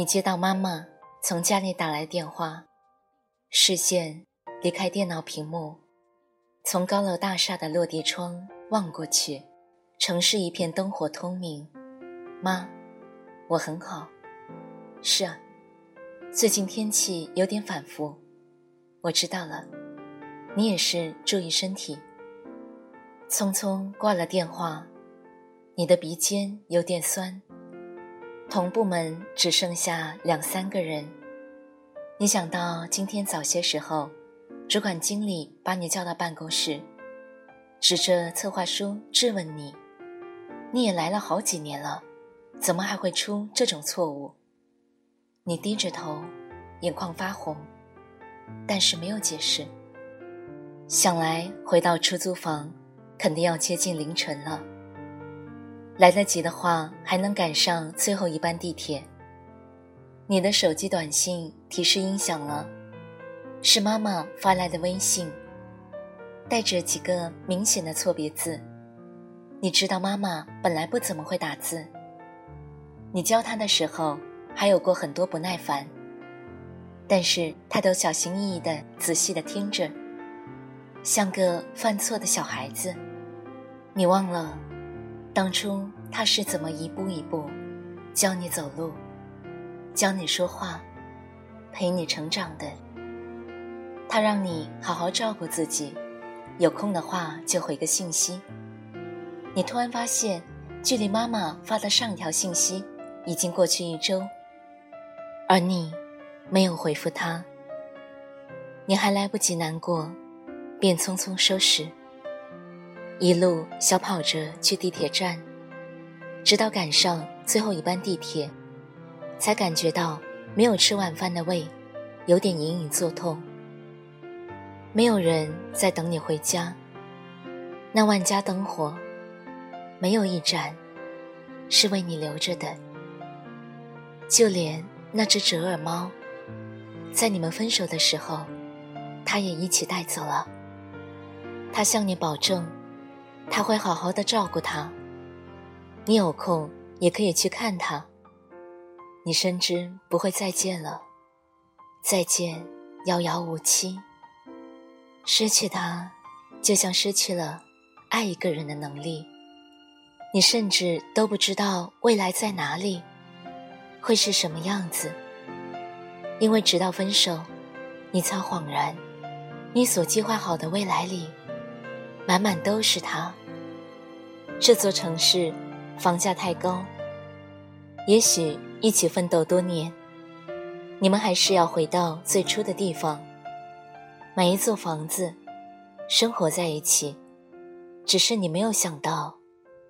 你接到妈妈从家里打来电话，视线离开电脑屏幕，从高楼大厦的落地窗望过去，城市一片灯火通明。妈，我很好。是啊，最近天气有点反复，我知道了。你也是注意身体。匆匆挂了电话，你的鼻尖有点酸。同部门只剩下两三个人，你想到今天早些时候，主管经理把你叫到办公室，指着策划书质问你：“你也来了好几年了，怎么还会出这种错误？”你低着头，眼眶发红，但是没有解释。想来回到出租房，肯定要接近凌晨了。来得及的话，还能赶上最后一班地铁。你的手机短信提示音响了，是妈妈发来的微信，带着几个明显的错别字。你知道妈妈本来不怎么会打字，你教她的时候还有过很多不耐烦，但是她都小心翼翼的、仔细的听着，像个犯错的小孩子。你忘了。当初他是怎么一步一步教你走路，教你说话，陪你成长的？他让你好好照顾自己，有空的话就回个信息。你突然发现，距离妈妈发的上一条信息已经过去一周，而你没有回复他。你还来不及难过，便匆匆收拾。一路小跑着去地铁站，直到赶上最后一班地铁，才感觉到没有吃晚饭的胃有点隐隐作痛。没有人在等你回家，那万家灯火，没有一盏是为你留着的。就连那只折耳猫，在你们分手的时候，它也一起带走了。它向你保证。他会好好的照顾他，你有空也可以去看他。你深知不会再见了，再见遥遥无期。失去他，就像失去了爱一个人的能力。你甚至都不知道未来在哪里，会是什么样子。因为直到分手，你才恍然，你所计划好的未来里，满满都是他。这座城市，房价太高。也许一起奋斗多年，你们还是要回到最初的地方，买一座房子，生活在一起。只是你没有想到，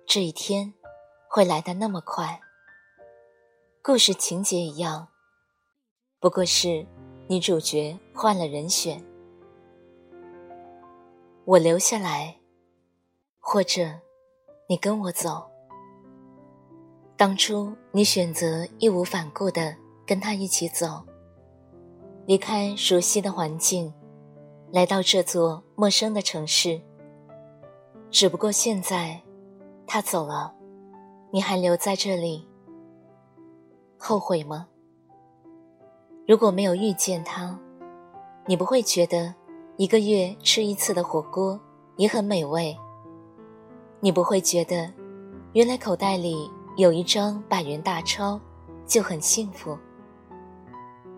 这一天会来得那么快。故事情节一样，不过是女主角换了人选。我留下来，或者。你跟我走。当初你选择义无反顾的跟他一起走，离开熟悉的环境，来到这座陌生的城市。只不过现在，他走了，你还留在这里，后悔吗？如果没有遇见他，你不会觉得一个月吃一次的火锅也很美味。你不会觉得，原来口袋里有一张百元大钞就很幸福。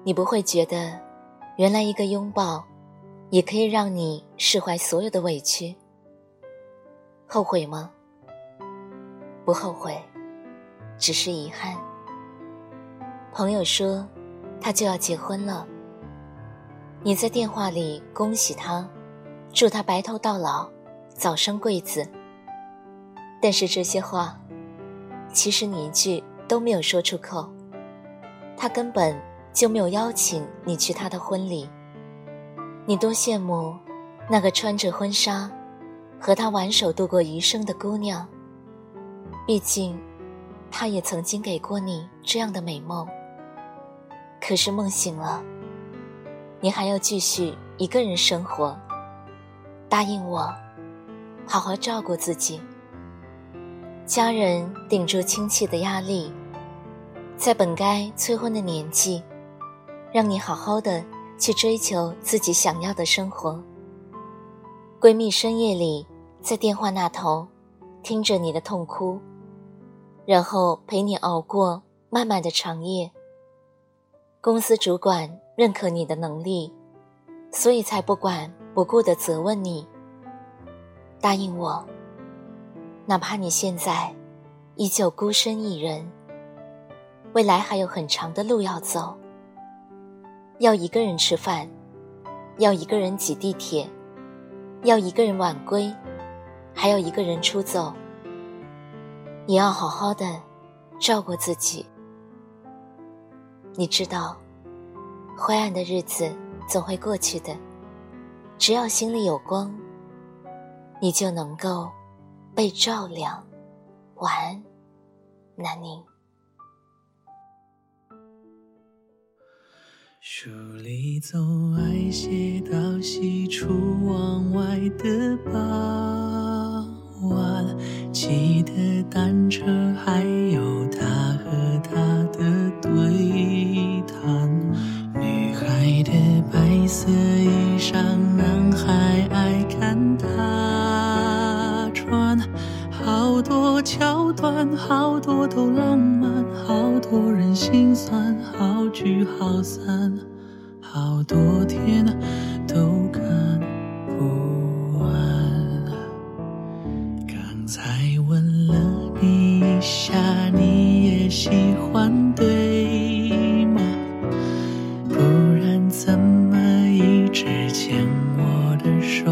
你不会觉得，原来一个拥抱也可以让你释怀所有的委屈。后悔吗？不后悔，只是遗憾。朋友说，他就要结婚了。你在电话里恭喜他，祝他白头到老，早生贵子。但是这些话，其实你一句都没有说出口。他根本就没有邀请你去他的婚礼。你多羡慕那个穿着婚纱和他挽手度过余生的姑娘。毕竟，他也曾经给过你这样的美梦。可是梦醒了，你还要继续一个人生活。答应我，好好照顾自己。家人顶住亲戚的压力，在本该催婚的年纪，让你好好的去追求自己想要的生活。闺蜜深夜里在电话那头，听着你的痛哭，然后陪你熬过漫漫的长夜。公司主管认可你的能力，所以才不管不顾的责问你。答应我。哪怕你现在依旧孤身一人，未来还有很长的路要走。要一个人吃饭，要一个人挤地铁，要一个人晚归，还要一个人出走。你要好好的照顾自己。你知道，灰暗的日子总会过去的，只要心里有光，你就能够。被照亮，晚安，南宁。书里总爱写到西出望外的傍晚，骑的单车，浪漫，好多人心酸，好聚好散，好多天都看不完。刚才问了你一下，你也喜欢对吗？不然怎么一直牵我的手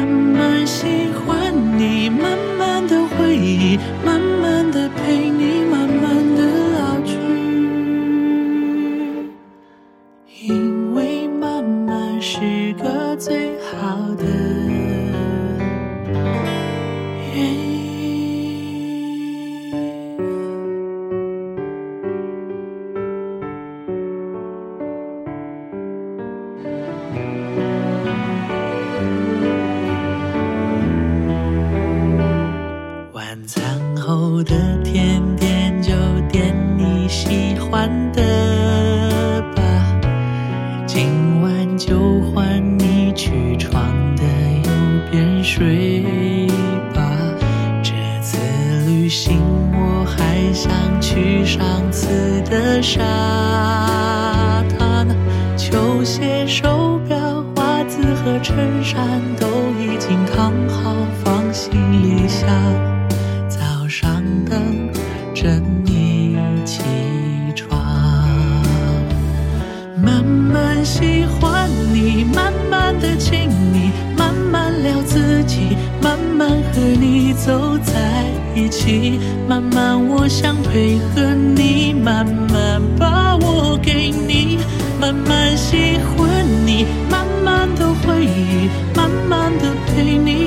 好的。原因晚餐后的甜点上次的沙滩。球鞋、手表、袜子和衬衫都已经烫好，放行李箱。早上等着你起床，慢慢喜欢你，慢慢的亲密。了自己，慢慢和你走在一起慢慢我想配合你慢慢把我给你慢慢喜欢你慢慢的回忆慢慢的陪你